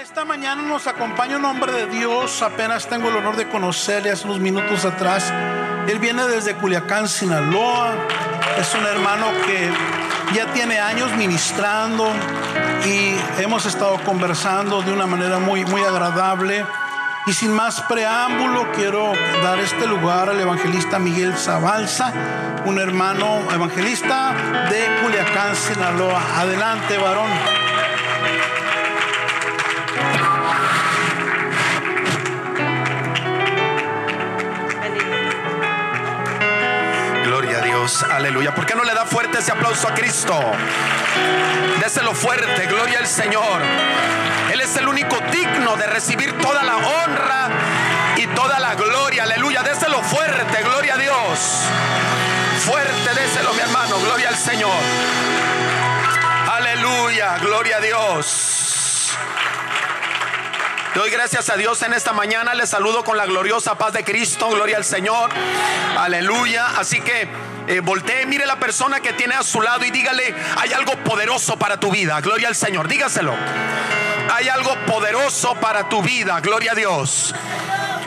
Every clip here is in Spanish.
Esta mañana nos acompaña un hombre de Dios, apenas tengo el honor de conocerle hace unos minutos atrás. Él viene desde Culiacán, Sinaloa. Es un hermano que ya tiene años ministrando y hemos estado conversando de una manera muy, muy agradable. Y sin más preámbulo, quiero dar este lugar al evangelista Miguel Zabalza, un hermano evangelista de Culiacán, Sinaloa. Adelante, varón. Aleluya. ¿Por qué no le da fuerte ese aplauso a Cristo? Déselo fuerte, gloria al Señor. Él es el único digno de recibir toda la honra y toda la gloria, aleluya. Déselo fuerte, gloria a Dios. Fuerte, déselo, mi hermano, gloria al Señor. Aleluya, gloria a Dios. Doy gracias a Dios en esta mañana. Les saludo con la gloriosa paz de Cristo. Gloria al Señor. Aleluya. Así que eh, voltee, mire la persona que tiene a su lado y dígale, hay algo poderoso para tu vida. Gloria al Señor. Dígaselo. Hay algo poderoso para tu vida. Gloria a Dios.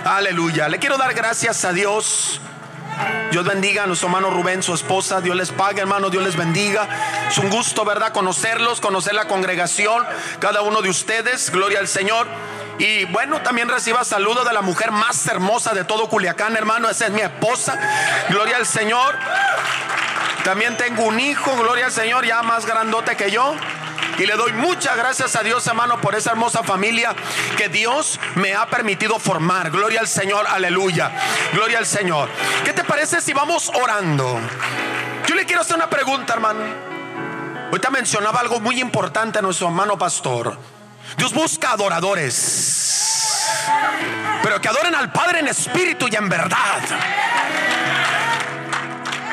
Aleluya. Le quiero dar gracias a Dios. Dios bendiga a nuestro hermano Rubén, su esposa. Dios les pague, hermano. Dios les bendiga. Es un gusto, ¿verdad? Conocerlos, conocer la congregación, cada uno de ustedes. Gloria al Señor. Y bueno, también reciba saludo de la mujer más hermosa de todo Culiacán, hermano. Esa es mi esposa. Gloria al Señor. También tengo un hijo, gloria al Señor, ya más grandote que yo. Y le doy muchas gracias a Dios, hermano, por esa hermosa familia que Dios me ha permitido formar. Gloria al Señor, aleluya. Gloria al Señor. ¿Qué te parece si vamos orando? Yo le quiero hacer una pregunta, hermano. Ahorita mencionaba algo muy importante a nuestro hermano pastor. Dios busca adoradores, pero que adoren al Padre en espíritu y en verdad.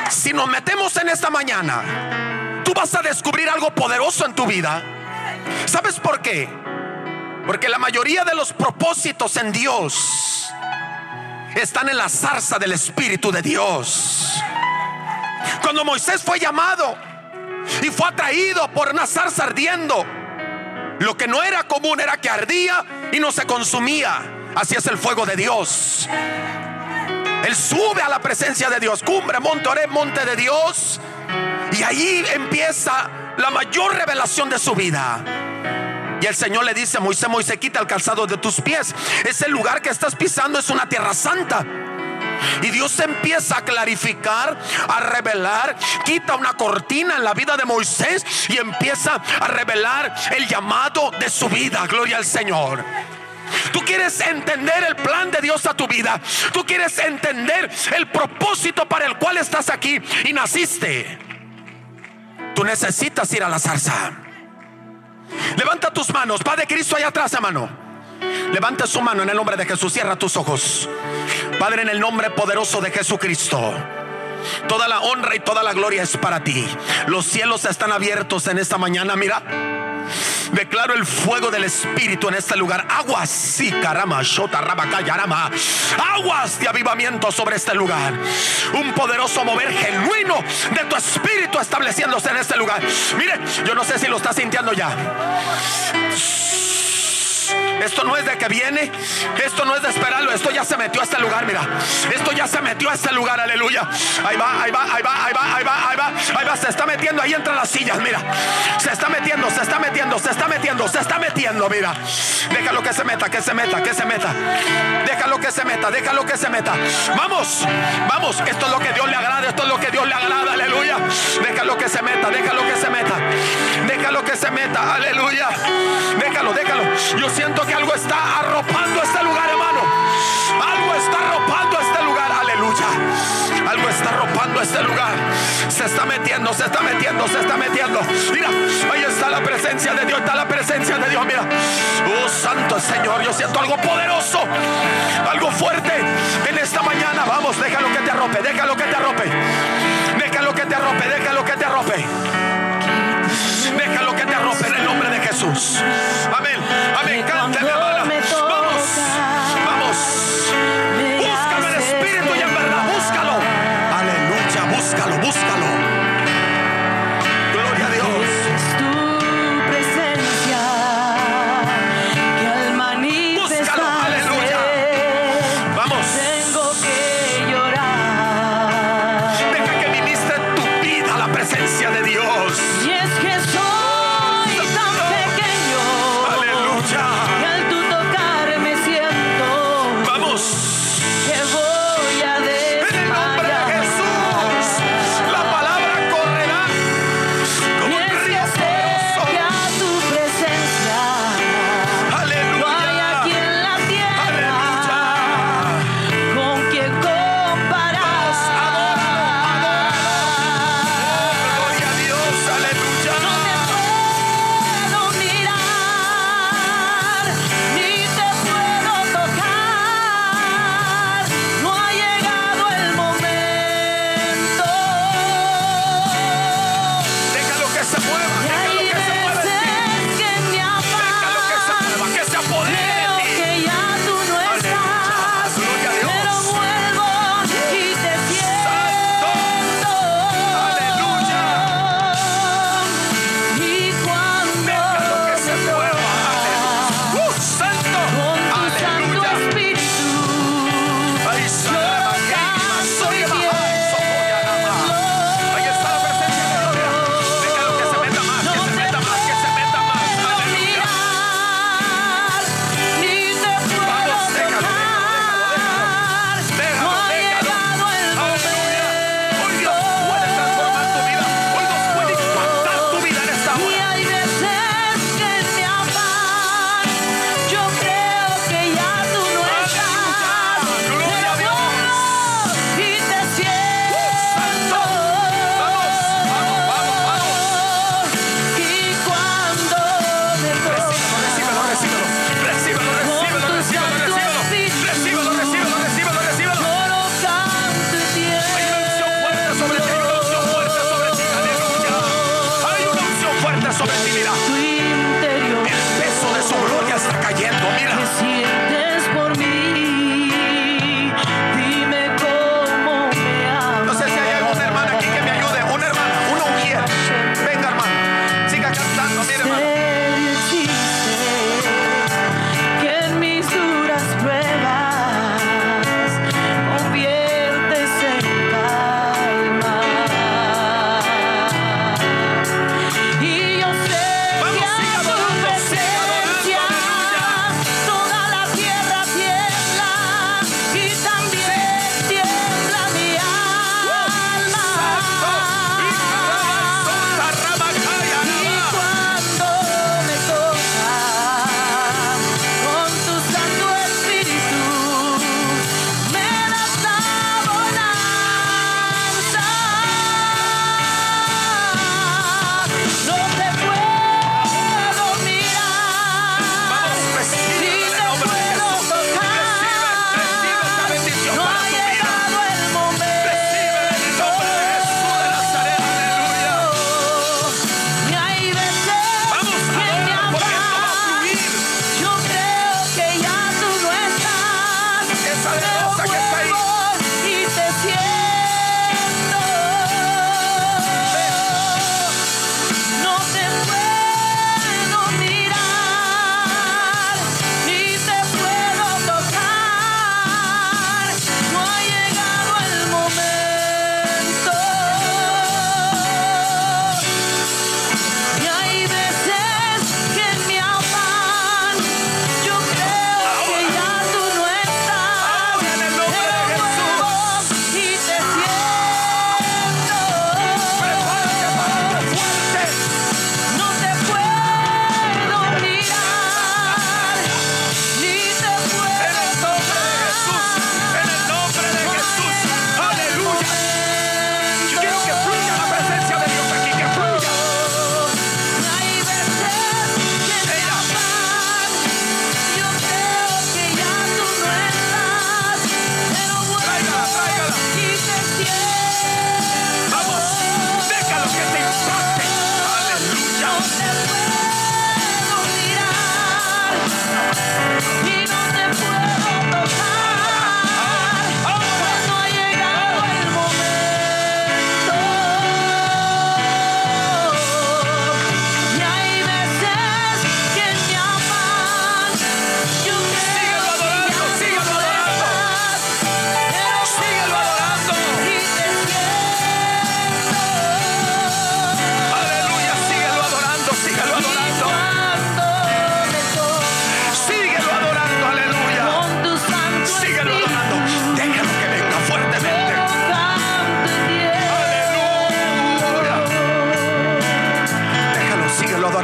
Si nos metemos en esta mañana, tú vas a descubrir algo poderoso en tu vida. ¿Sabes por qué? Porque la mayoría de los propósitos en Dios están en la zarza del Espíritu de Dios. Cuando Moisés fue llamado y fue atraído por una zarza ardiendo, lo que no era común era que ardía y no se consumía. Así es el fuego de Dios. Él sube a la presencia de Dios, cumbre, monte, oré, monte de Dios. Y ahí empieza la mayor revelación de su vida. Y el Señor le dice, Moisés, Moisés, quita el calzado de tus pies. Ese lugar que estás pisando es una tierra santa. Y Dios empieza a clarificar, a revelar, quita una cortina en la vida de Moisés y empieza a revelar el llamado de su vida. Gloria al Señor. Tú quieres entender el plan de Dios a tu vida. Tú quieres entender el propósito para el cual estás aquí y naciste. Tú necesitas ir a la zarza. Levanta tus manos. Padre Cristo allá atrás, hermano. Levanta su mano en el nombre de Jesús. Cierra tus ojos. Padre, en el nombre poderoso de Jesucristo. Toda la honra y toda la gloria es para ti. Los cielos están abiertos en esta mañana. Mira. Declaro el fuego del Espíritu en este lugar. Aguas, sí, carama, shota. Aguas de avivamiento sobre este lugar. Un poderoso mover genuino de tu Espíritu estableciéndose en este lugar. Mire, yo no sé si lo está sintiendo ya. Esto no es de que viene. Esto no es de esperarlo. Esto ya se metió a este lugar, mira. Esto ya se metió a este lugar, aleluya. Ahí va, ahí va, ahí va, ahí va, ahí va, ahí va, ahí va. Se está metiendo, ahí entre las sillas, mira. Se está metiendo, se está metiendo, se está metiendo, se está metiendo, mira. Déjalo que se meta, que se meta, que se meta. Déjalo que se meta, déjalo que se meta. Vamos, vamos. Esto es lo que Dios le agrada, esto es lo que Dios le agrada, aleluya. Déjalo que se meta, déjalo que se meta. Déjalo que se meta, aleluya. Déjalo, déjalo. Yo siento que algo está arropando este lugar, hermano. Algo está arropando este lugar, aleluya. Algo está arropando este lugar. Se está metiendo, se está metiendo, se está metiendo. Mira, ahí está la presencia de Dios, está la presencia de Dios. Mira, oh Santo Señor, yo siento algo poderoso, algo fuerte en esta mañana. Vamos, déjalo que te arrope, déjalo que te arrope. Déjalo que te arrope, déjalo que te arrope. Déjalo que Jesús. Amén. Amén. Cántale,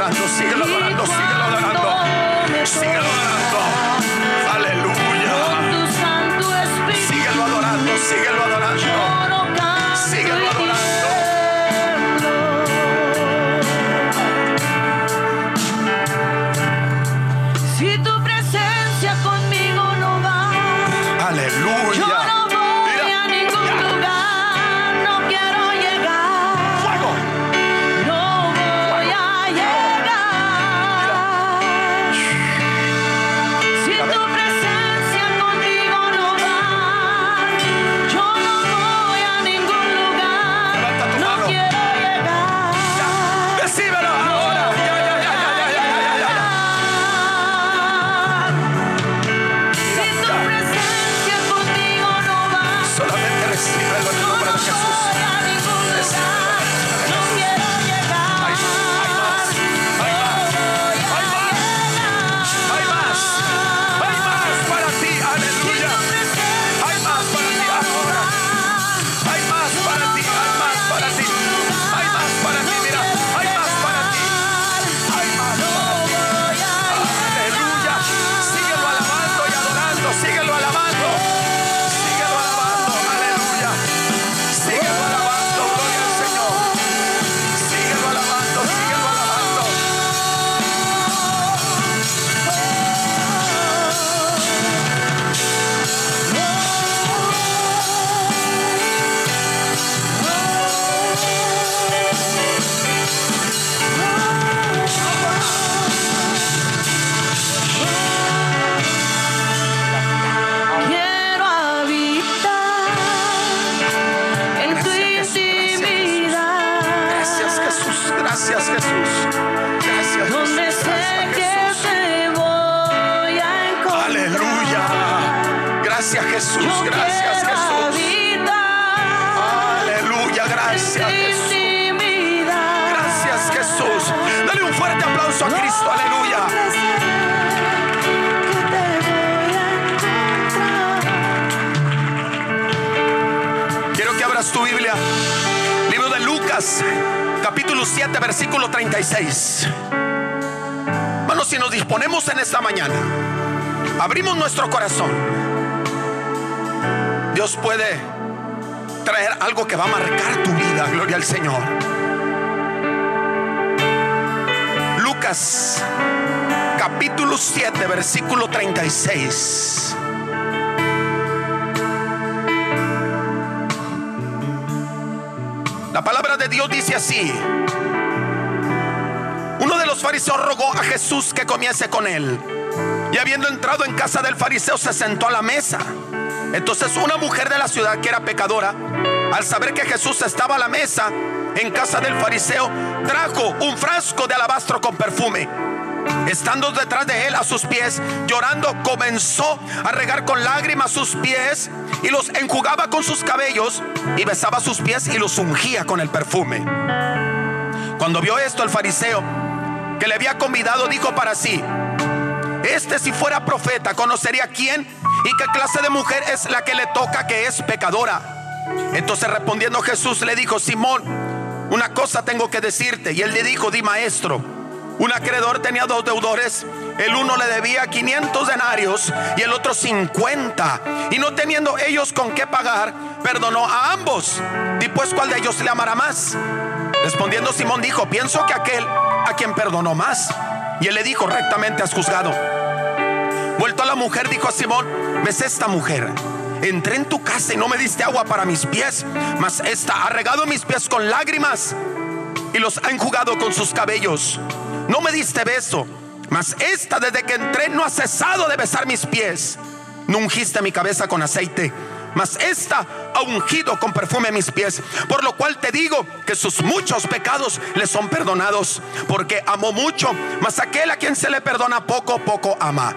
adorando, síguelo adorando, síguelo adorando. Síguelo adorando. En esta mañana, abrimos nuestro corazón, Dios puede traer algo que va a marcar tu vida, gloria al Señor. Lucas, capítulo 7, versículo 36. La palabra de Dios dice así. Los fariseos rogó a Jesús que comiese con él. Y habiendo entrado en casa del fariseo se sentó a la mesa. Entonces una mujer de la ciudad que era pecadora, al saber que Jesús estaba a la mesa en casa del fariseo, trajo un frasco de alabastro con perfume. Estando detrás de él a sus pies, llorando, comenzó a regar con lágrimas sus pies y los enjugaba con sus cabellos y besaba sus pies y los ungía con el perfume. Cuando vio esto el fariseo que le había convidado dijo para sí, este si fuera profeta conocería quién y qué clase de mujer es la que le toca que es pecadora. Entonces respondiendo Jesús le dijo, Simón, una cosa tengo que decirte. Y él le dijo, di maestro. Un acreedor tenía dos deudores. El uno le debía 500 denarios y el otro 50. Y no teniendo ellos con qué pagar, perdonó a ambos. Y pues cuál de ellos le amará más. Respondiendo Simón dijo, pienso que aquel a quien perdonó más. Y él le dijo, rectamente has juzgado. Vuelto a la mujer, dijo a Simón, ves esta mujer. Entré en tu casa y no me diste agua para mis pies, mas esta ha regado mis pies con lágrimas y los ha enjugado con sus cabellos no me diste beso, mas esta desde que entré no ha cesado de besar mis pies. No ungiste mi cabeza con aceite, mas esta ha ungido con perfume mis pies. Por lo cual te digo que sus muchos pecados le son perdonados, porque amó mucho, mas aquel a quien se le perdona poco, poco ama.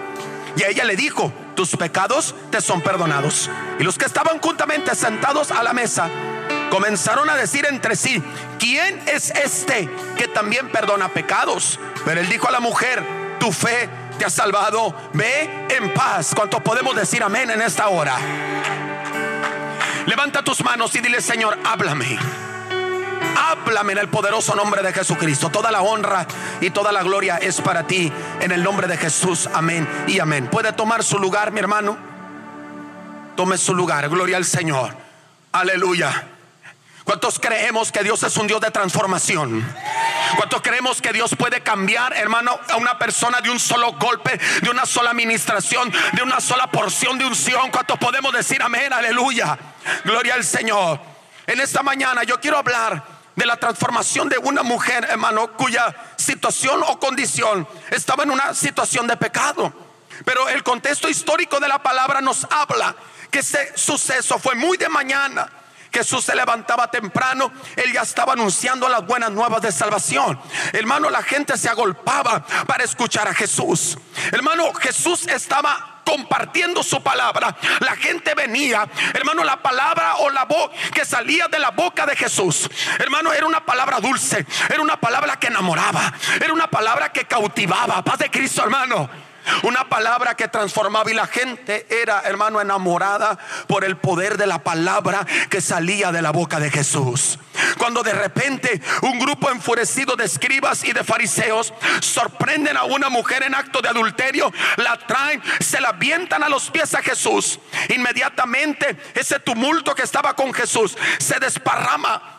Y a ella le dijo, tus pecados te son perdonados. Y los que estaban juntamente sentados a la mesa comenzaron a decir entre sí, ¿quién es este que también perdona pecados? Pero él dijo a la mujer, tu fe te ha salvado, ve en paz. ¿Cuánto podemos decir amén en esta hora? Levanta tus manos y dile, Señor, háblame. Háblame en el poderoso nombre de Jesucristo. Toda la honra y toda la gloria es para ti. En el nombre de Jesús. Amén y amén. ¿Puede tomar su lugar, mi hermano? Tome su lugar. Gloria al Señor. Aleluya. ¿Cuántos creemos que Dios es un Dios de transformación? ¿Cuántos creemos que Dios puede cambiar, hermano, a una persona de un solo golpe, de una sola administración, de una sola porción de unción? ¿Cuántos podemos decir amén? Aleluya. Gloria al Señor. En esta mañana yo quiero hablar de la transformación de una mujer, hermano, cuya situación o condición estaba en una situación de pecado. Pero el contexto histórico de la palabra nos habla que ese suceso fue muy de mañana. Jesús se levantaba temprano, él ya estaba anunciando las buenas nuevas de salvación. Hermano, la gente se agolpaba para escuchar a Jesús. Hermano, Jesús estaba compartiendo su palabra. La gente venía, hermano, la palabra o la voz que salía de la boca de Jesús. Hermano, era una palabra dulce, era una palabra que enamoraba, era una palabra que cautivaba. Paz de Cristo, hermano. Una palabra que transformaba y la gente era, hermano, enamorada por el poder de la palabra que salía de la boca de Jesús. Cuando de repente un grupo enfurecido de escribas y de fariseos sorprenden a una mujer en acto de adulterio, la traen, se la avientan a los pies a Jesús. Inmediatamente ese tumulto que estaba con Jesús se desparrama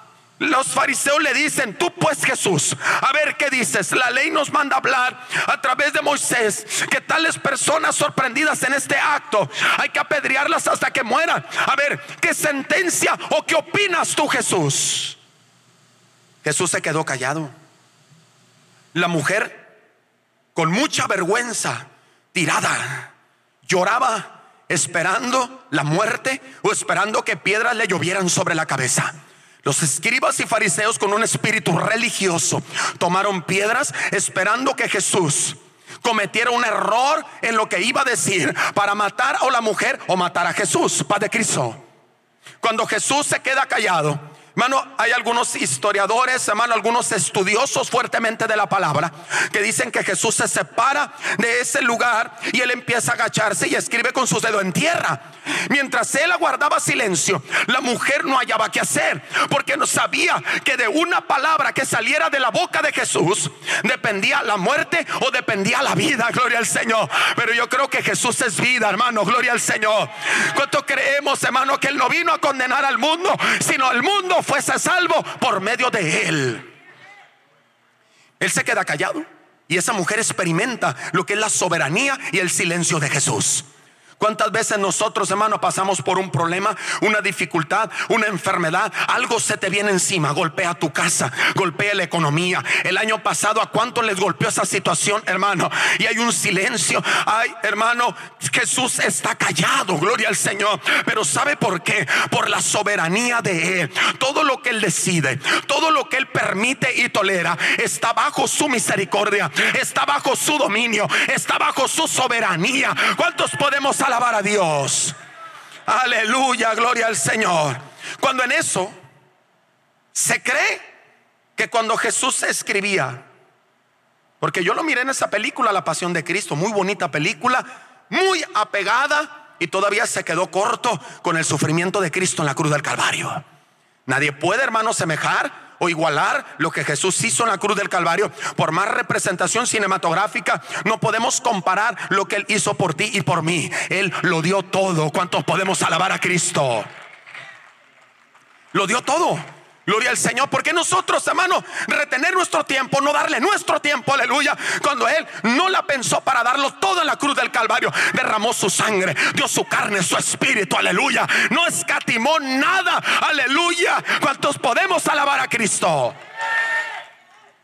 los fariseos le dicen, tú pues Jesús, a ver qué dices. La ley nos manda hablar a través de Moisés que tales personas sorprendidas en este acto hay que apedrearlas hasta que mueran. A ver, ¿qué sentencia o qué opinas tú Jesús? Jesús se quedó callado. La mujer, con mucha vergüenza, tirada, lloraba esperando la muerte o esperando que piedras le llovieran sobre la cabeza. Los escribas y fariseos con un espíritu religioso tomaron piedras esperando que Jesús cometiera un error en lo que iba a decir para matar a la mujer o matar a Jesús, Padre Cristo. Cuando Jesús se queda callado, Hermano, hay algunos historiadores, hermano, algunos estudiosos fuertemente de la palabra que dicen que Jesús se separa de ese lugar y él empieza a agacharse y escribe con sus dedos en tierra. Mientras él aguardaba silencio, la mujer no hallaba qué hacer porque no sabía que de una palabra que saliera de la boca de Jesús dependía la muerte o dependía la vida. Gloria al Señor. Pero yo creo que Jesús es vida, hermano. Gloria al Señor. ¿Cuánto creemos, hermano, que él no vino a condenar al mundo, sino el mundo fuese salvo por medio de él. Él se queda callado y esa mujer experimenta lo que es la soberanía y el silencio de Jesús. ¿Cuántas veces nosotros, hermanos, pasamos por un problema, una dificultad, una enfermedad? Algo se te viene encima, golpea tu casa, golpea la economía. El año pasado, ¿a cuánto les golpeó esa situación, hermano? Y hay un silencio. Ay, hermano, Jesús está callado, gloria al Señor. Pero ¿sabe por qué? Por la soberanía de Él. Todo lo que Él decide, todo lo que Él permite y tolera, está bajo su misericordia, está bajo su dominio, está bajo su soberanía. ¿Cuántos podemos alabar a Dios. Aleluya, gloria al Señor. Cuando en eso se cree que cuando Jesús escribía, porque yo lo miré en esa película, La Pasión de Cristo, muy bonita película, muy apegada y todavía se quedó corto con el sufrimiento de Cristo en la cruz del Calvario. Nadie puede, hermano, semejar o igualar lo que Jesús hizo en la cruz del Calvario. Por más representación cinematográfica, no podemos comparar lo que Él hizo por ti y por mí. Él lo dio todo. ¿Cuántos podemos alabar a Cristo? Lo dio todo. Gloria al Señor. Porque nosotros, hermano, retener nuestro tiempo, no darle nuestro tiempo, aleluya. Cuando Él no la pensó para darlo todo en la cruz del Calvario, derramó su sangre, dio su carne, su espíritu, aleluya. No escatimó nada, aleluya. ¿Cuántos podemos alabar a Cristo?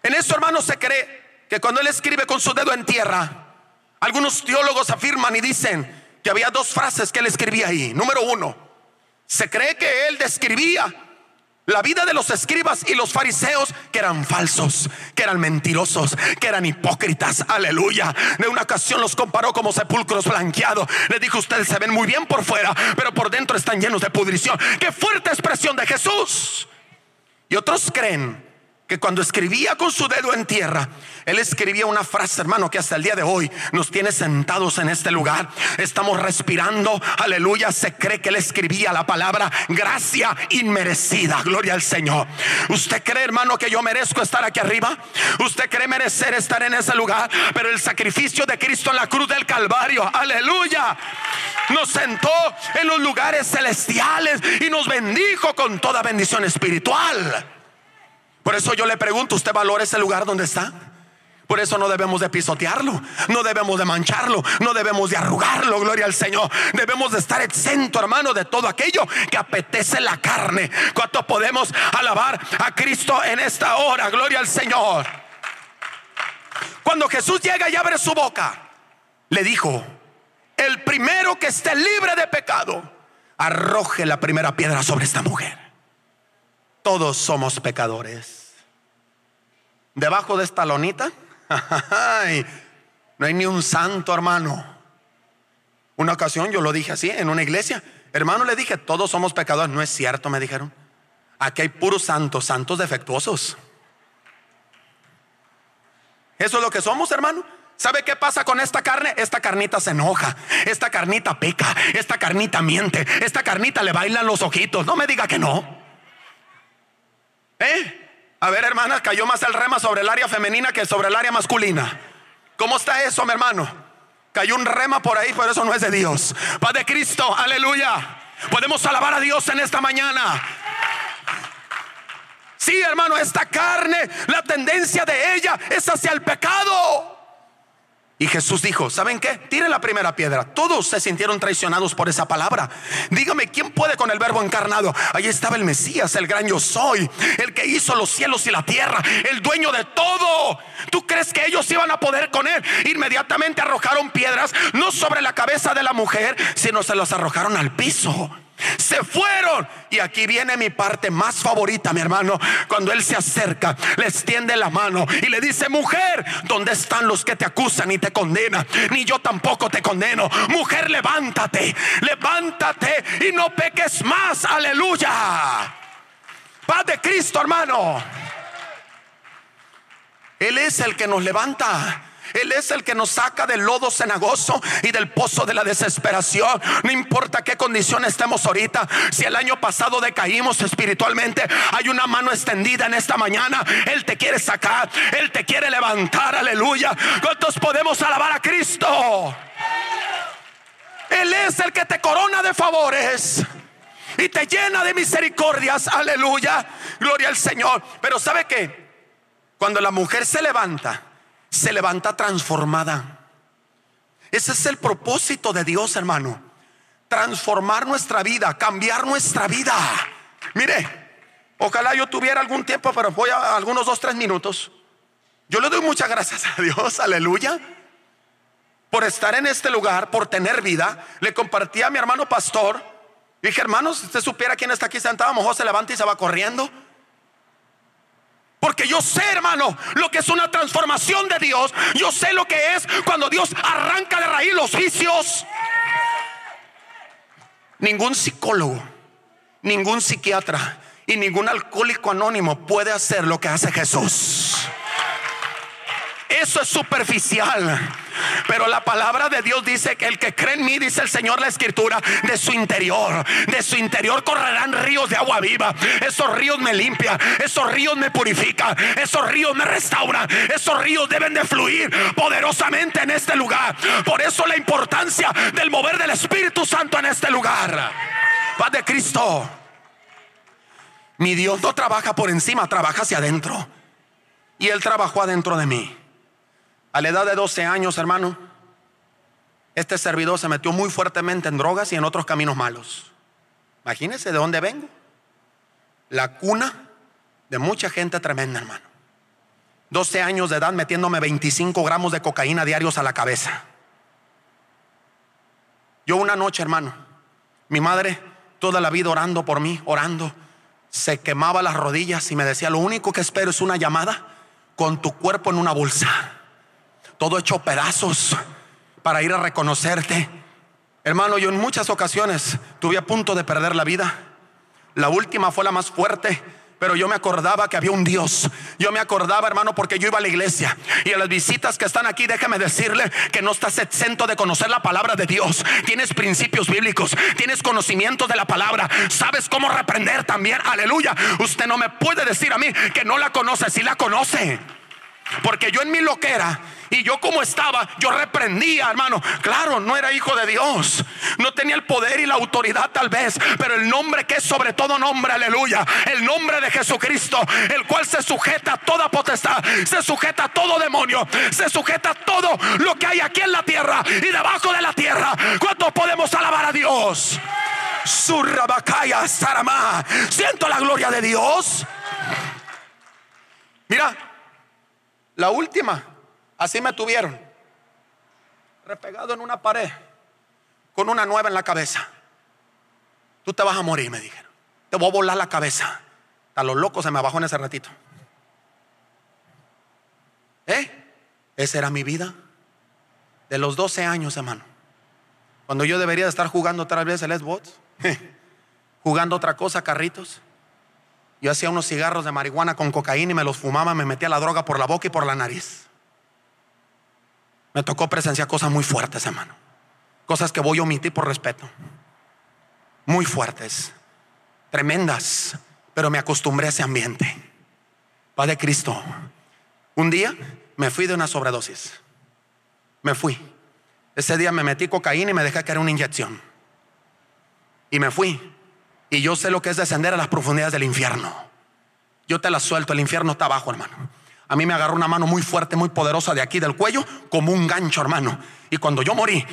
En eso, hermano, se cree que cuando Él escribe con su dedo en tierra, algunos teólogos afirman y dicen que había dos frases que Él escribía ahí. Número uno, se cree que Él describía la vida de los escribas y los fariseos que eran falsos, que eran mentirosos, que eran hipócritas. Aleluya. De una ocasión los comparó como sepulcros blanqueados. Le dijo, ustedes se ven muy bien por fuera, pero por dentro están llenos de pudrición. Qué fuerte expresión de Jesús. Y otros creen que cuando escribía con su dedo en tierra, él escribía una frase, hermano, que hasta el día de hoy nos tiene sentados en este lugar. Estamos respirando, aleluya. Se cree que él escribía la palabra gracia inmerecida. Gloria al Señor. ¿Usted cree, hermano, que yo merezco estar aquí arriba? ¿Usted cree merecer estar en ese lugar? Pero el sacrificio de Cristo en la cruz del Calvario, aleluya, nos sentó en los lugares celestiales y nos bendijo con toda bendición espiritual. Por eso yo le pregunto, ¿usted valora ese lugar donde está? Por eso no debemos de pisotearlo, no debemos de mancharlo, no debemos de arrugarlo, gloria al Señor. Debemos de estar exento, hermano, de todo aquello que apetece la carne. ¿Cuánto podemos alabar a Cristo en esta hora? Gloria al Señor. Cuando Jesús llega y abre su boca, le dijo, el primero que esté libre de pecado, arroje la primera piedra sobre esta mujer. Todos somos pecadores. Debajo de esta lonita no hay ni un santo hermano. Una ocasión yo lo dije así en una iglesia. Hermano, le dije, todos somos pecadores. No es cierto, me dijeron. Aquí hay puros santos, santos defectuosos. Eso es lo que somos, hermano. ¿Sabe qué pasa con esta carne? Esta carnita se enoja, esta carnita peca, esta carnita miente, esta carnita le bailan los ojitos. No me diga que no. ¿Eh? A ver, hermana, cayó más el rema sobre el área femenina que sobre el área masculina. ¿Cómo está eso, mi hermano? Cayó un rema por ahí, pero eso no es de Dios. Va de Cristo, aleluya. Podemos alabar a Dios en esta mañana. Sí, hermano, esta carne, la tendencia de ella es hacia el pecado. Y Jesús dijo, ¿saben qué? Tire la primera piedra. Todos se sintieron traicionados por esa palabra. Dígame, ¿quién puede con el verbo encarnado? Ahí estaba el Mesías, el gran yo soy, el que hizo los cielos y la tierra, el dueño de todo. ¿Tú crees que ellos iban a poder con él? Inmediatamente arrojaron piedras, no sobre la cabeza de la mujer, sino se los arrojaron al piso. Se fueron. Y aquí viene mi parte más favorita, mi hermano. Cuando él se acerca, le extiende la mano y le dice, mujer, ¿dónde están los que te acusan y te condenan? Ni yo tampoco te condeno. Mujer, levántate, levántate y no peques más. Aleluya. Paz de Cristo, hermano. Él es el que nos levanta. Él es el que nos saca del lodo cenagoso y del pozo de la desesperación. No importa qué condición estemos ahorita. Si el año pasado decaímos espiritualmente, hay una mano extendida en esta mañana. Él te quiere sacar. Él te quiere levantar. Aleluya. ¿Cuántos podemos alabar a Cristo? Él es el que te corona de favores y te llena de misericordias. Aleluya. Gloria al Señor. Pero ¿sabe qué? Cuando la mujer se levanta, se levanta transformada. Ese es el propósito de Dios, hermano. Transformar nuestra vida, cambiar nuestra vida. Mire, ojalá yo tuviera algún tiempo, pero voy a algunos dos, tres minutos. Yo le doy muchas gracias a Dios, aleluya, por estar en este lugar, por tener vida. Le compartí a mi hermano pastor. Dije, hermanos, si usted supiera quién está aquí sentado, a mejor se levanta y se va corriendo. Porque yo sé, hermano, lo que es una transformación de Dios. Yo sé lo que es cuando Dios arranca de raíz los vicios. Ningún psicólogo, ningún psiquiatra y ningún alcohólico anónimo puede hacer lo que hace Jesús. Eso es superficial. Pero la palabra de Dios dice que el que cree en mí, dice el Señor la escritura, de su interior, de su interior correrán ríos de agua viva. Esos ríos me limpian, esos ríos me purifican, esos ríos me restauran, esos ríos deben de fluir poderosamente en este lugar. Por eso la importancia del mover del Espíritu Santo en este lugar. Paz de Cristo. Mi Dios no trabaja por encima, trabaja hacia adentro. Y Él trabajó adentro de mí. A la edad de 12 años, hermano, este servidor se metió muy fuertemente en drogas y en otros caminos malos. Imagínense de dónde vengo. La cuna de mucha gente tremenda, hermano. 12 años de edad metiéndome 25 gramos de cocaína diarios a la cabeza. Yo una noche, hermano, mi madre toda la vida orando por mí, orando, se quemaba las rodillas y me decía, lo único que espero es una llamada con tu cuerpo en una bolsa todo hecho pedazos para ir a reconocerte. Hermano, yo en muchas ocasiones tuve a punto de perder la vida. La última fue la más fuerte. Pero yo me acordaba que había un Dios. Yo me acordaba, hermano, porque yo iba a la iglesia. Y a las visitas que están aquí, déjame decirle que no estás exento de conocer la palabra de Dios. Tienes principios bíblicos, tienes conocimiento de la palabra, sabes cómo reprender también. Aleluya. Usted no me puede decir a mí que no la conoce, si la conoce. Porque yo en mi loquera y yo como estaba, yo reprendía, hermano. Claro, no era hijo de Dios. No tenía el poder y la autoridad tal vez. Pero el nombre que es sobre todo nombre, aleluya. El nombre de Jesucristo. El cual se sujeta a toda potestad. Se sujeta a todo demonio. Se sujeta a todo lo que hay aquí en la tierra y debajo de la tierra. ¿Cuántos podemos alabar a Dios? Surrabacaya, Saramá. Siento la gloria de Dios. Mira, la última Así me tuvieron. Repegado en una pared. Con una nueva en la cabeza. Tú te vas a morir, me dijeron. Te voy a volar la cabeza. A los locos se me bajó en ese ratito. ¿Eh? Esa era mi vida. De los 12 años, hermano. Cuando yo debería de estar jugando otra vez el Xbox. jugando otra cosa, carritos. Yo hacía unos cigarros de marihuana con cocaína y me los fumaba, me metía la droga por la boca y por la nariz me tocó presenciar cosas muy fuertes, hermano. Cosas que voy a omitir por respeto. Muy fuertes, tremendas, pero me acostumbré a ese ambiente. Padre Cristo, un día me fui de una sobredosis. Me fui. Ese día me metí cocaína y me dejé caer una inyección. Y me fui. Y yo sé lo que es descender a las profundidades del infierno. Yo te la suelto, el infierno está abajo, hermano. A mí me agarró una mano muy fuerte, muy poderosa de aquí del cuello, como un gancho, hermano. Y cuando yo morí,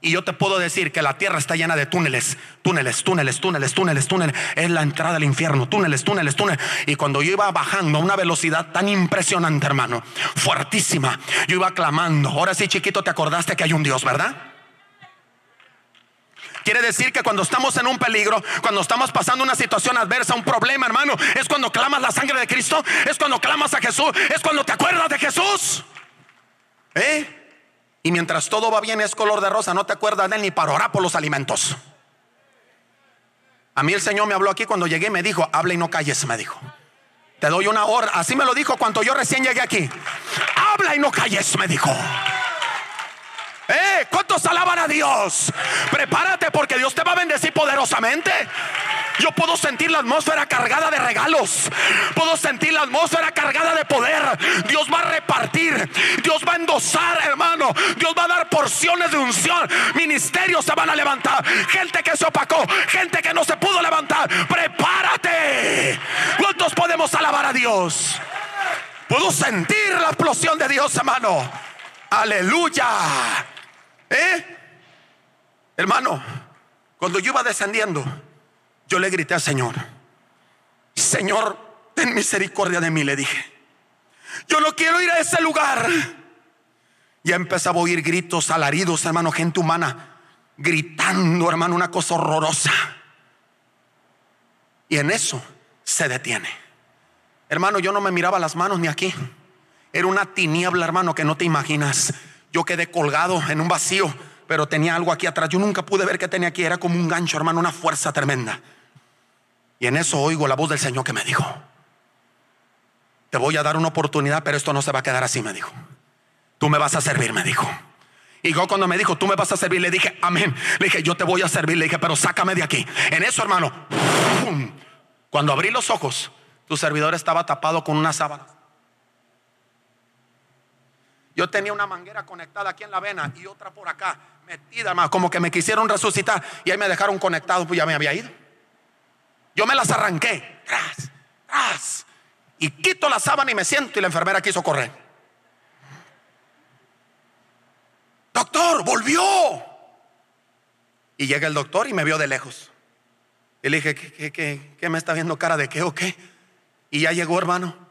y yo te puedo decir que la tierra está llena de túneles, túneles, túneles, túneles, túneles, túneles. Es la entrada al infierno, túneles, túneles, túneles. Y cuando yo iba bajando a una velocidad tan impresionante, hermano, fuertísima, yo iba clamando. Ahora sí, chiquito, te acordaste que hay un Dios, ¿verdad? Quiere decir que cuando estamos en un peligro, cuando estamos pasando una situación adversa, un problema, hermano, es cuando clamas la sangre de Cristo, es cuando clamas a Jesús, es cuando te acuerdas de Jesús. ¿Eh? Y mientras todo va bien es color de rosa, no te acuerdas de él ni para orar por los alimentos. A mí el Señor me habló aquí cuando llegué me dijo, habla y no calles, me dijo. Te doy una hora, así me lo dijo cuando yo recién llegué aquí. Habla y no calles, me dijo. Eh, ¿Cuántos alaban a Dios? Prepárate porque Dios te va a bendecir poderosamente. Yo puedo sentir la atmósfera cargada de regalos. Puedo sentir la atmósfera cargada de poder. Dios va a repartir. Dios va a endosar, hermano. Dios va a dar porciones de unción. Ministerios se van a levantar. Gente que se opacó. Gente que no se pudo levantar. Prepárate. ¿Cuántos podemos alabar a Dios? Puedo sentir la explosión de Dios, hermano. Aleluya. ¿Eh? Hermano, cuando yo iba descendiendo, yo le grité al Señor, Señor, ten misericordia de mí, le dije. Yo no quiero ir a ese lugar. Ya empezaba a oír gritos, alaridos, hermano, gente humana, gritando, hermano, una cosa horrorosa. Y en eso se detiene. Hermano, yo no me miraba las manos ni aquí. Era una tiniebla, hermano, que no te imaginas. Yo quedé colgado en un vacío, pero tenía algo aquí atrás. Yo nunca pude ver qué tenía aquí. Era como un gancho, hermano, una fuerza tremenda. Y en eso oigo la voz del Señor que me dijo, te voy a dar una oportunidad, pero esto no se va a quedar así, me dijo. Tú me vas a servir, me dijo. Y yo cuando me dijo, tú me vas a servir, le dije, amén. Le dije, yo te voy a servir. Le dije, pero sácame de aquí. En eso, hermano, cuando abrí los ojos, tu servidor estaba tapado con una sábana. Yo tenía una manguera conectada aquí en la vena y otra por acá, metida más, como que me quisieron resucitar y ahí me dejaron conectado, pues ya me había ido. Yo me las arranqué, tras, tras, y quito la sábana y me siento y la enfermera quiso correr. Doctor, volvió. Y llega el doctor y me vio de lejos. Y le dije, ¿qué, qué, qué me está viendo cara de qué o qué? Y ya llegó, hermano.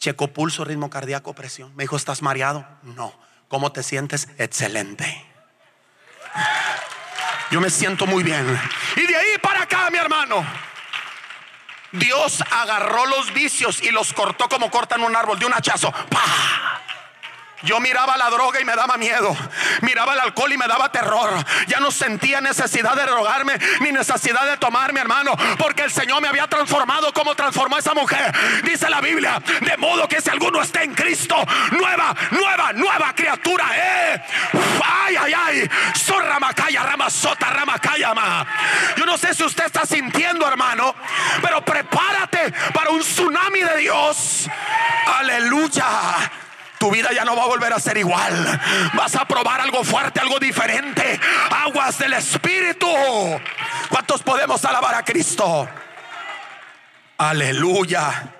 Checo pulso, ritmo cardíaco, presión. Me dijo, ¿estás mareado? No. ¿Cómo te sientes? Excelente. Yo me siento muy bien. Y de ahí para acá, mi hermano. Dios agarró los vicios y los cortó como cortan un árbol de un hachazo. ¡Pah! Yo miraba la droga y me daba miedo. Miraba el alcohol y me daba terror. Ya no sentía necesidad de drogarme ni necesidad de tomar, mi hermano, porque el Señor me había transformado como transformó a esa mujer. Dice la Biblia, de modo que si alguno está en Cristo, nueva, nueva, nueva criatura. Eh. Ay, ay, ay, ay. Sorramacaya, ramasota, ramakayama. Yo no sé si usted está sintiendo, hermano, pero prepárate para un tsunami de Dios. Aleluya. Tu vida ya no va a volver a ser igual. Vas a probar algo fuerte, algo diferente. Aguas del Espíritu. ¿Cuántos podemos alabar a Cristo? Aleluya.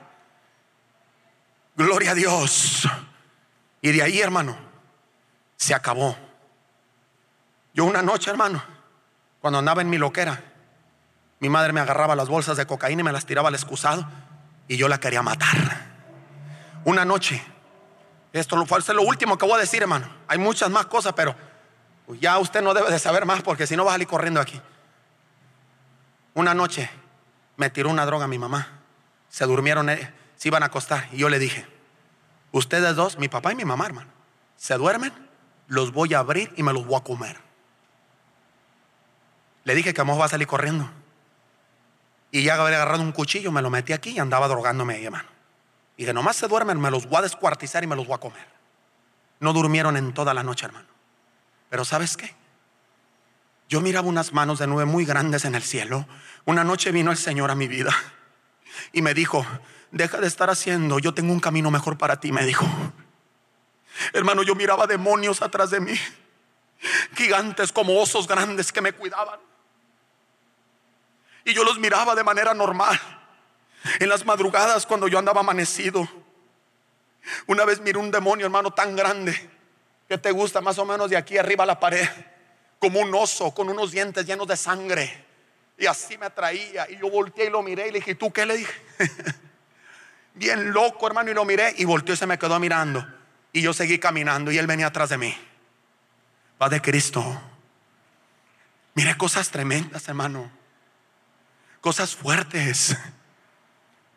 Gloria a Dios. Y de ahí, hermano, se acabó. Yo una noche, hermano, cuando andaba en mi loquera, mi madre me agarraba las bolsas de cocaína y me las tiraba al excusado y yo la quería matar. Una noche esto fue lo último que voy a decir, hermano. Hay muchas más cosas, pero ya usted no debe de saber más porque si no va a salir corriendo aquí. Una noche me tiró una droga a mi mamá. Se durmieron, eh, se iban a acostar. Y yo le dije, ustedes dos, mi papá y mi mamá, hermano, se duermen, los voy a abrir y me los voy a comer. Le dije que vamos va a salir corriendo. Y ya había agarrado un cuchillo, me lo metí aquí y andaba drogándome ahí, hermano. Y que nomás se duermen, me los voy a descuartizar y me los voy a comer. No durmieron en toda la noche, hermano. Pero ¿sabes qué? Yo miraba unas manos de nube muy grandes en el cielo. Una noche vino el Señor a mi vida y me dijo, deja de estar haciendo, yo tengo un camino mejor para ti, me dijo. Hermano, yo miraba demonios atrás de mí, gigantes como osos grandes que me cuidaban. Y yo los miraba de manera normal. En las madrugadas cuando yo andaba amanecido. Una vez miré un demonio, hermano, tan grande que te gusta más o menos de aquí arriba a la pared, como un oso con unos dientes llenos de sangre. Y así me atraía. Y yo volteé y lo miré y le dije, ¿tú qué le dije? Bien loco, hermano, y lo miré y volteó y se me quedó mirando. Y yo seguí caminando y él venía atrás de mí. Va de Cristo. Mire cosas tremendas, hermano. Cosas fuertes.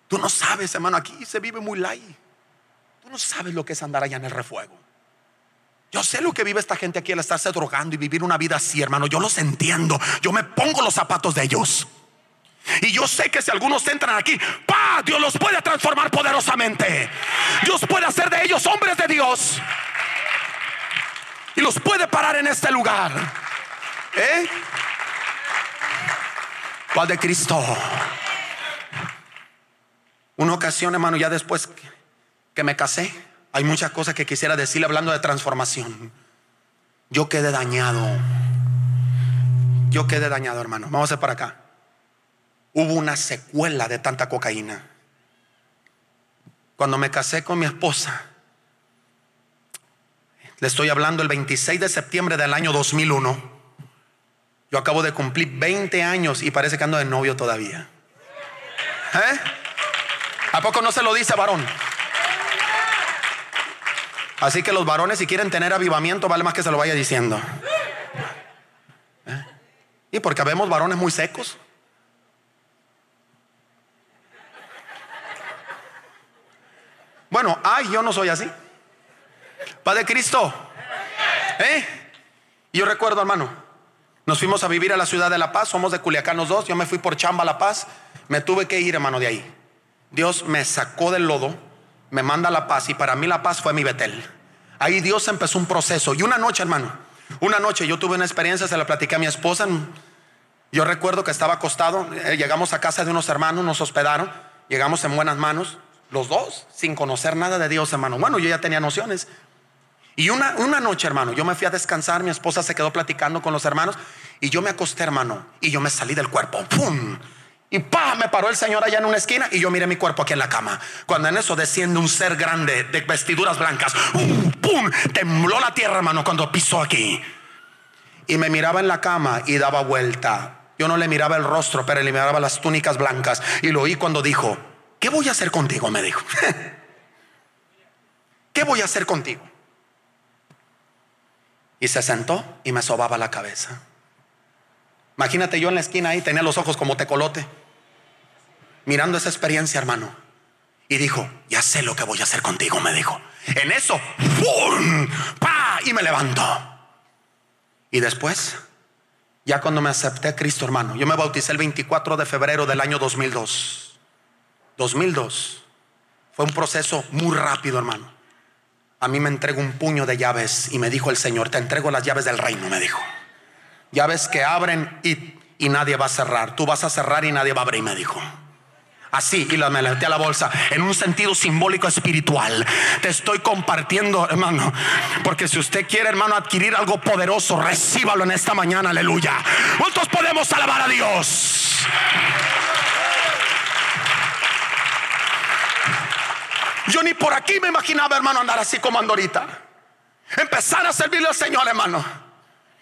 Tú no sabes, hermano, aquí se vive muy light. Tú no sabes lo que es andar allá en el refuego. Yo sé lo que vive esta gente aquí al estarse drogando y vivir una vida así, hermano. Yo los entiendo. Yo me pongo los zapatos de ellos. Y yo sé que si algunos entran aquí, ¡pa! Dios los puede transformar poderosamente. Dios puede hacer de ellos hombres de Dios. Y los puede parar en este lugar. ¿Eh? ¿Cuál de Cristo? Una ocasión, hermano, ya después que me casé, hay muchas cosas que quisiera decirle hablando de transformación. Yo quedé dañado. Yo quedé dañado, hermano. Vamos a ver para acá. Hubo una secuela de tanta cocaína. Cuando me casé con mi esposa, le estoy hablando el 26 de septiembre del año 2001. Yo acabo de cumplir 20 años y parece que ando de novio todavía. ¿Eh? ¿A poco no se lo dice varón? Así que los varones si quieren tener avivamiento vale más que se lo vaya diciendo. ¿Eh? Y porque vemos varones muy secos. Bueno, ay, yo no soy así. Padre Cristo. ¿Eh? yo recuerdo, hermano, nos fuimos a vivir a la ciudad de La Paz, somos de Culiacán los dos, yo me fui por chamba a La Paz, me tuve que ir, hermano, de ahí. Dios me sacó del lodo, me manda la paz y para mí la paz fue mi Betel. Ahí Dios empezó un proceso. Y una noche, hermano, una noche yo tuve una experiencia, se la platiqué a mi esposa. Yo recuerdo que estaba acostado, eh, llegamos a casa de unos hermanos, nos hospedaron, llegamos en buenas manos, los dos, sin conocer nada de Dios, hermano. Bueno, yo ya tenía nociones. Y una, una noche, hermano, yo me fui a descansar, mi esposa se quedó platicando con los hermanos y yo me acosté, hermano, y yo me salí del cuerpo. ¡Pum! Y pa, me paró el Señor allá en una esquina y yo miré mi cuerpo aquí en la cama. Cuando en eso desciende un ser grande de vestiduras blancas, ¡pum! Tembló la tierra, hermano, cuando pisó aquí. Y me miraba en la cama y daba vuelta. Yo no le miraba el rostro, pero le miraba las túnicas blancas. Y lo oí cuando dijo, ¿qué voy a hacer contigo? Me dijo. ¿Qué voy a hacer contigo? Y se sentó y me sobaba la cabeza. Imagínate yo en la esquina ahí, tenía los ojos como tecolote mirando esa experiencia, hermano. Y dijo, ya sé lo que voy a hacer contigo, me dijo. En eso, ¡pum! ¡pa! Y me levantó. Y después, ya cuando me acepté a Cristo, hermano, yo me bauticé el 24 de febrero del año 2002. 2002. Fue un proceso muy rápido, hermano. a mí me entregó un puño de llaves y me dijo el Señor, te entrego las llaves del reino, me dijo. Llaves que abren y, y nadie va a cerrar. Tú vas a cerrar y nadie va a abrir, me dijo así y la me metí a la bolsa en un sentido simbólico espiritual. Te estoy compartiendo, hermano, porque si usted quiere, hermano, adquirir algo poderoso, recíbalo en esta mañana, aleluya. ¿Cuántos podemos alabar a Dios? Yo ni por aquí me imaginaba, hermano, andar así como ando ahorita. Empezar a servirle al Señor, hermano.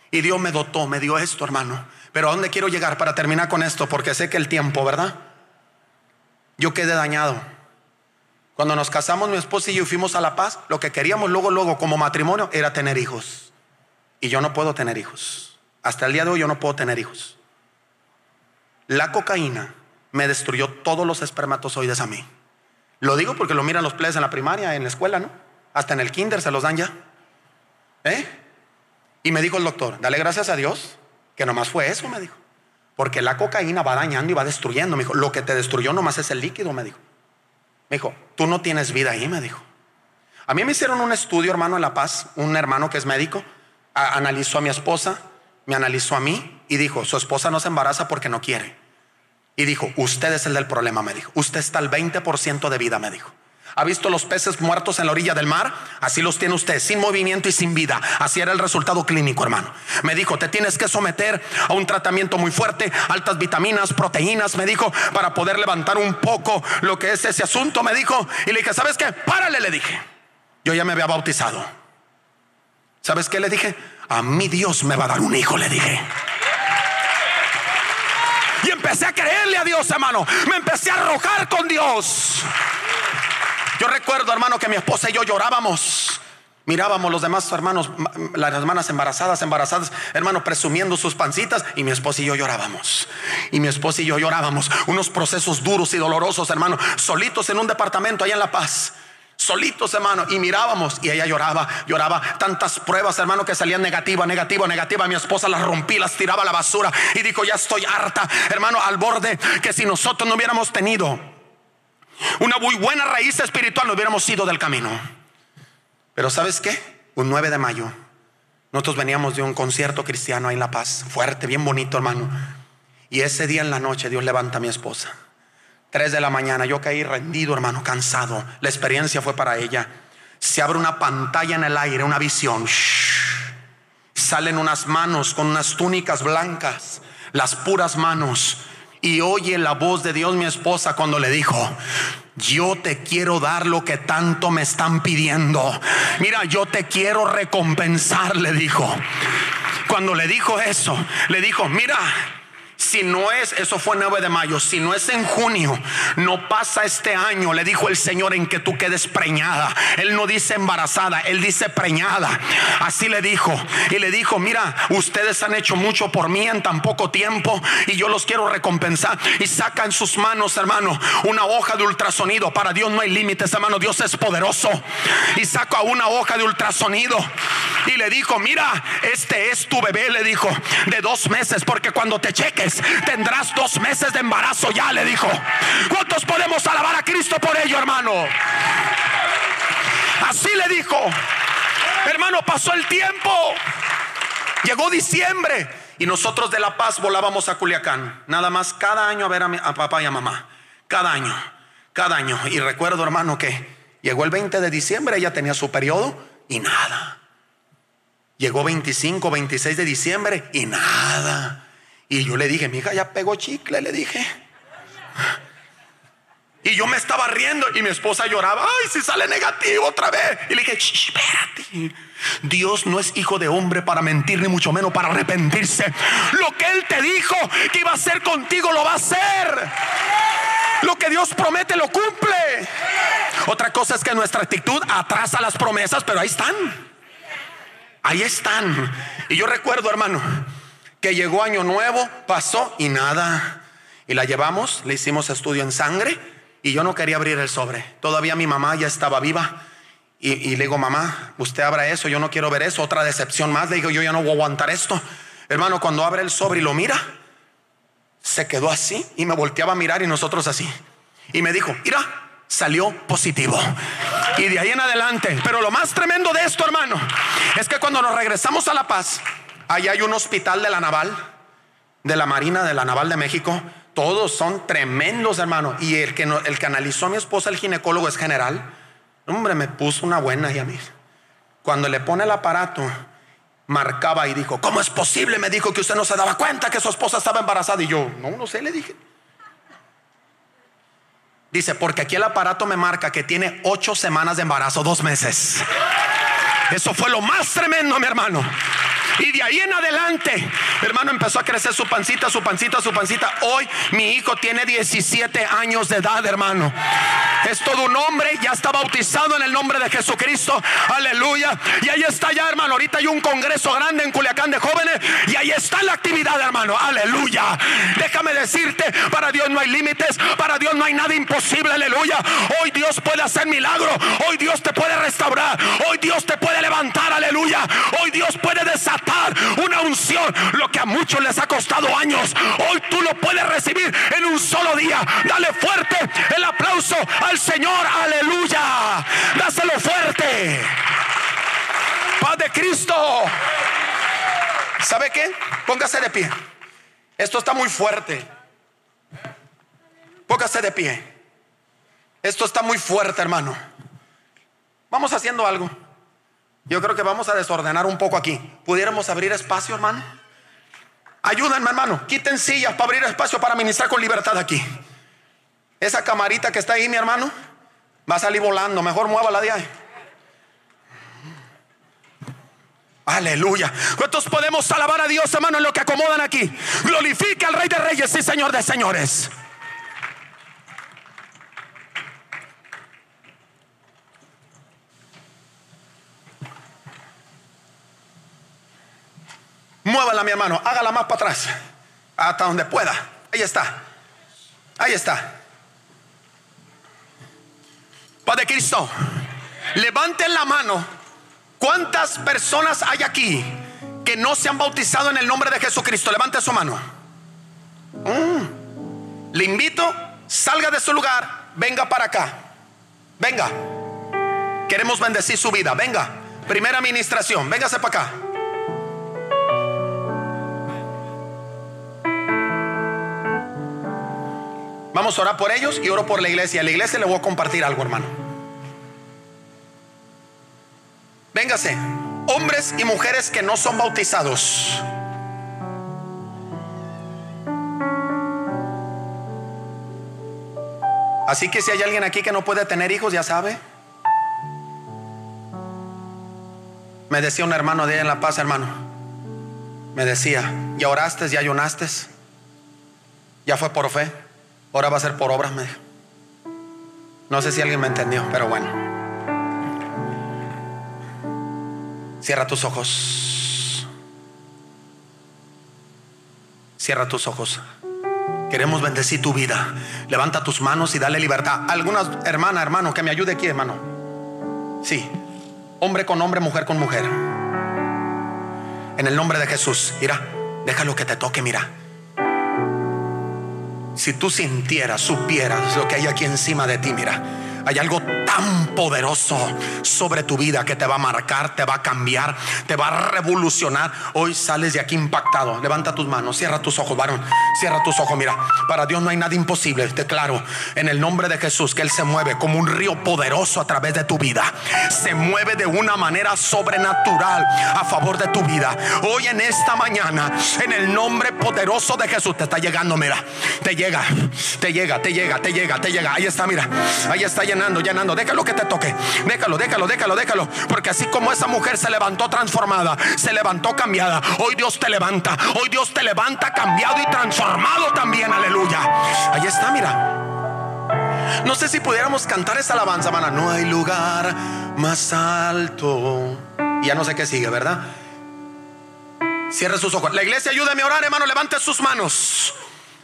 Y Dios me dotó, me dio esto, hermano. Pero ¿a dónde quiero llegar para terminar con esto? Porque sé que el tiempo, ¿verdad? Yo quedé dañado. Cuando nos casamos mi esposa y yo fuimos a La Paz, lo que queríamos luego, luego como matrimonio era tener hijos. Y yo no puedo tener hijos. Hasta el día de hoy yo no puedo tener hijos. La cocaína me destruyó todos los espermatozoides a mí. Lo digo porque lo miran los plebes en la primaria, en la escuela, ¿no? Hasta en el kinder se los dan ya. ¿Eh? Y me dijo el doctor, dale gracias a Dios, que nomás fue eso, me dijo. Porque la cocaína va dañando y va destruyendo. Me dijo, lo que te destruyó nomás es el líquido, me dijo. Me dijo, tú no tienes vida ahí, me dijo. A mí me hicieron un estudio, hermano, en La Paz, un hermano que es médico, analizó a mi esposa, me analizó a mí y dijo, su esposa no se embaraza porque no quiere. Y dijo, usted es el del problema, me dijo. Usted está al 20% de vida, me dijo. ¿Ha visto los peces muertos en la orilla del mar? Así los tiene usted, sin movimiento y sin vida. Así era el resultado clínico, hermano. Me dijo, te tienes que someter a un tratamiento muy fuerte, altas vitaminas, proteínas, me dijo, para poder levantar un poco lo que es ese asunto, me dijo. Y le dije, ¿sabes qué? Párale, le dije. Yo ya me había bautizado. ¿Sabes qué le dije? A mi Dios me va a dar un hijo, le dije. Y empecé a creerle a Dios, hermano. Me empecé a arrojar con Dios. Yo recuerdo, hermano, que mi esposa y yo llorábamos. Mirábamos los demás hermanos, las hermanas embarazadas, embarazadas, hermano, presumiendo sus pancitas, y mi esposa y yo llorábamos. Y mi esposa y yo llorábamos. Unos procesos duros y dolorosos, hermano, solitos en un departamento allá en La Paz. Solitos, hermano, y mirábamos, y ella lloraba, lloraba. Tantas pruebas, hermano, que salían negativa, negativa, negativa. Mi esposa las rompí, las tiraba a la basura, y dijo: Ya estoy harta, hermano, al borde que si nosotros no hubiéramos tenido una muy buena raíz espiritual, no hubiéramos ido del camino. Pero ¿sabes qué? Un 9 de mayo, nosotros veníamos de un concierto cristiano ahí en La Paz, fuerte, bien bonito, hermano. Y ese día en la noche Dios levanta a mi esposa. 3 de la mañana, yo caí rendido, hermano, cansado. La experiencia fue para ella. Se abre una pantalla en el aire, una visión. Salen unas manos con unas túnicas blancas, las puras manos y oye la voz de Dios mi esposa cuando le dijo, yo te quiero dar lo que tanto me están pidiendo. Mira, yo te quiero recompensar, le dijo. Cuando le dijo eso, le dijo, mira, si no es, eso fue 9 de mayo, si no es en junio, no pasa este año, le dijo el Señor, en que tú quedes preñada. Él no dice embarazada, él dice preñada. Así le dijo. Y le dijo, mira, ustedes han hecho mucho por mí en tan poco tiempo y yo los quiero recompensar. Y saca en sus manos, hermano, una hoja de ultrasonido. Para Dios no hay límites, hermano, Dios es poderoso. Y saca una hoja de ultrasonido. Y le dijo, mira, este es tu bebé, le dijo, de dos meses, porque cuando te cheques, tendrás dos meses de embarazo ya, le dijo. ¿Cuántos podemos alabar a Cristo por ello, hermano? Así le dijo. Hermano, pasó el tiempo. Llegó diciembre y nosotros de La Paz volábamos a Culiacán. Nada más cada año a ver a, a papá y a mamá. Cada año, cada año. Y recuerdo, hermano, que llegó el 20 de diciembre, ella tenía su periodo y nada. Llegó 25, 26 de diciembre y nada. Y yo le dije, mi hija ya pegó chicle, le dije. Y yo me estaba riendo y mi esposa lloraba, ay, si sale negativo otra vez. Y le dije, espérate. Dios no es hijo de hombre para mentir, ni mucho menos para arrepentirse. Lo que Él te dijo que iba a hacer contigo, lo va a hacer. Lo que Dios promete, lo cumple. Otra cosa es que nuestra actitud atrasa las promesas, pero ahí están. Ahí están. Y yo recuerdo, hermano, que llegó año nuevo, pasó y nada. Y la llevamos, le hicimos estudio en sangre y yo no quería abrir el sobre. Todavía mi mamá ya estaba viva. Y, le digo, mamá, usted abra eso, yo no quiero ver eso, otra decepción más. Le digo, yo ya no voy a aguantar esto. Hermano, cuando abre el sobre y lo mira, se quedó así y me volteaba a mirar y nosotros así. Y me dijo, mira, salió positivo. Y de ahí en adelante. Pero lo más tremendo de esto, hermano, es que cuando nos regresamos a La Paz, ahí hay un hospital de la Naval, de la Marina, de la Naval de México. Todos son tremendos, hermano. Y el que, el que analizó a mi esposa, el ginecólogo, es general. Hombre, me puso una buena y a mí. Cuando le pone el aparato, marcaba y dijo, ¿cómo es posible? Me dijo que usted no se daba cuenta que su esposa estaba embarazada. Y yo, no, no sé, le dije. Dice, porque aquí el aparato me marca que tiene ocho semanas de embarazo, dos meses. Eso fue lo más tremendo, mi hermano. Y de ahí en adelante, hermano, empezó a crecer su pancita, su pancita, su pancita. Hoy mi hijo tiene 17 años de edad, hermano. Es todo un hombre, ya está bautizado en el nombre de Jesucristo. Aleluya. Y ahí está ya, hermano. Ahorita hay un congreso grande en Culiacán de jóvenes. Y ahí está la actividad, hermano. Aleluya. Déjame decirte, para Dios no hay límites. Para Dios no hay nada imposible. Aleluya. Hoy Dios puede hacer milagro. Hoy Dios te puede restaurar. Hoy Dios te puede levantar. Aleluya. Hoy Dios puede desatar una unción, lo que a muchos les ha costado años, hoy tú lo puedes recibir en un solo día. Dale fuerte el aplauso al Señor, aleluya. Dáselo fuerte. Paz de Cristo. ¿Sabe qué? Póngase de pie. Esto está muy fuerte. Póngase de pie. Esto está muy fuerte, hermano. Vamos haciendo algo. Yo creo que vamos a desordenar un poco aquí. ¿Pudiéramos abrir espacio, hermano? Ayúdenme, hermano. Quiten sillas para abrir espacio para ministrar con libertad aquí. Esa camarita que está ahí, mi hermano, va a salir volando. Mejor muévala de ahí. Aleluya. ¿Cuántos podemos alabar a Dios, hermano, en lo que acomodan aquí? Glorifique al Rey de Reyes y Señor de Señores. Muévala, mi hermano. Hágala más para atrás. Hasta donde pueda. Ahí está. Ahí está. Padre Cristo, levanten la mano. ¿Cuántas personas hay aquí que no se han bautizado en el nombre de Jesucristo? Levante su mano. Mm. Le invito, salga de su lugar, venga para acá. Venga. Queremos bendecir su vida. Venga. Primera administración. Véngase para acá. Vamos a orar por ellos y oro por la iglesia. A la iglesia le voy a compartir algo, hermano. Véngase, hombres y mujeres que no son bautizados. Así que si hay alguien aquí que no puede tener hijos, ya sabe. Me decía un hermano de ella en La Paz, hermano. Me decía, ya oraste, ya ayunaste, ya fue por fe. Ahora va a ser por obras, No sé si alguien me entendió, pero bueno. Cierra tus ojos. Cierra tus ojos. Queremos bendecir tu vida. Levanta tus manos y dale libertad. Alguna hermana, hermano, que me ayude aquí, hermano. Sí. Hombre con hombre, mujer con mujer. En el nombre de Jesús. Mira, déjalo que te toque, mira. Si tú sintieras, supieras lo que hay aquí encima de ti, mira, hay algo tan poderoso sobre tu vida que te va a marcar, te va a cambiar, te va a revolucionar. Hoy sales de aquí impactado. Levanta tus manos, cierra tus ojos, varón. Cierra tus ojos. Mira, para Dios no hay nada imposible. Declaro en el nombre de Jesús que Él se mueve como un río poderoso a través de tu vida. Se mueve de una manera sobrenatural a favor de tu vida. Hoy en esta mañana, en el nombre poderoso de Jesús, te está llegando. Mira, te llega, te llega, te llega, te llega, te llega. Ahí está, mira, ahí está llenando, llenando. Déjalo que te toque. Déjalo, déjalo, déjalo, déjalo. Porque así como esa mujer se levantó transformada, se levantó cambiada. Hoy Dios te levanta. Hoy Dios te levanta cambiado y transformado también. Aleluya. Ahí está, mira. No sé si pudiéramos cantar esa alabanza, mana. No hay lugar más alto. Y ya no sé qué sigue, ¿verdad? Cierre sus ojos. La iglesia, ayúdame a orar, hermano. Levante sus manos.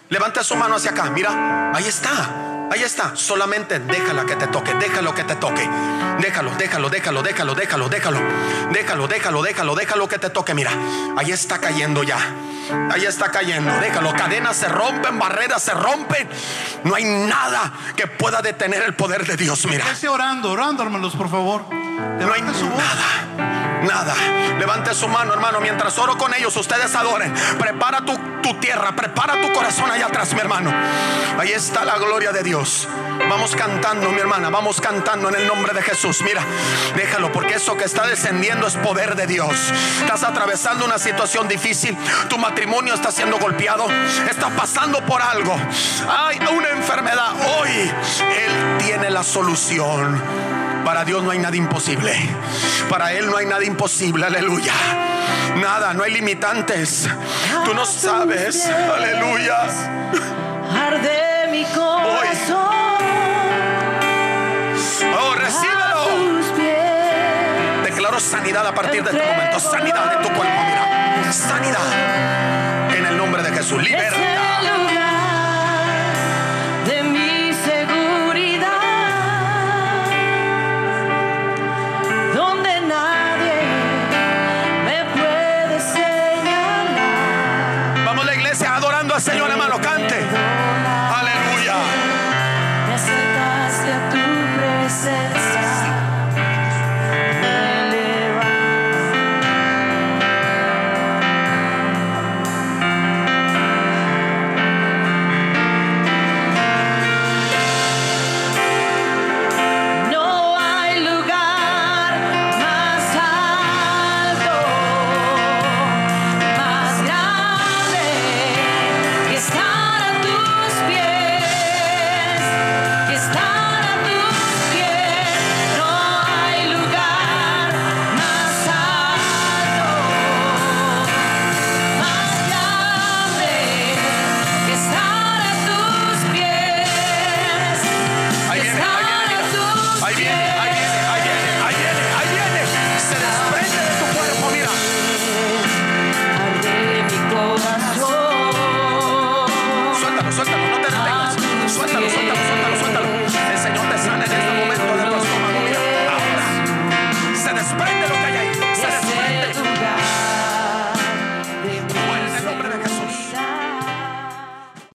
Levante su mano hacia acá. Mira, ahí está. Ahí está, solamente déjala que te toque, déjalo que te toque. Déjalo, déjalo, déjalo, déjalo, déjalo, déjalo. Déjalo, déjalo, déjalo, déjalo que te toque. Mira, ahí está cayendo ya. Ahí está cayendo. Déjalo. Cadenas se rompen, barreras se rompen. No hay nada que pueda detener el poder de Dios. Mira. Esté orando, orando, hermanos, por favor. No hay Levante su voz. nada, nada. Levante su mano, hermano. Mientras oro con ellos, ustedes adoren. Prepara tu, tierra, prepara tu corazón allá atrás, mi hermano. Ahí está la gloria de Dios. Vamos cantando, mi hermana. Vamos cantando en el nombre de Jesús. Mira, déjalo, porque eso que está descendiendo es poder de Dios. Estás atravesando una situación difícil. Tu matrimonio está siendo golpeado. Está pasando por algo. Hay una enfermedad. Hoy Él tiene la solución. Para Dios no hay nada imposible. Para Él no hay nada imposible. Aleluya. Nada, no hay limitantes. Tú no sabes. Aleluya. Arde mi corazón. Oh, recíbelo. Declaro sanidad a partir de este momento. Sanidad de tu cuerpo. Mira. Sanidad. En el nombre de Jesús. Libera.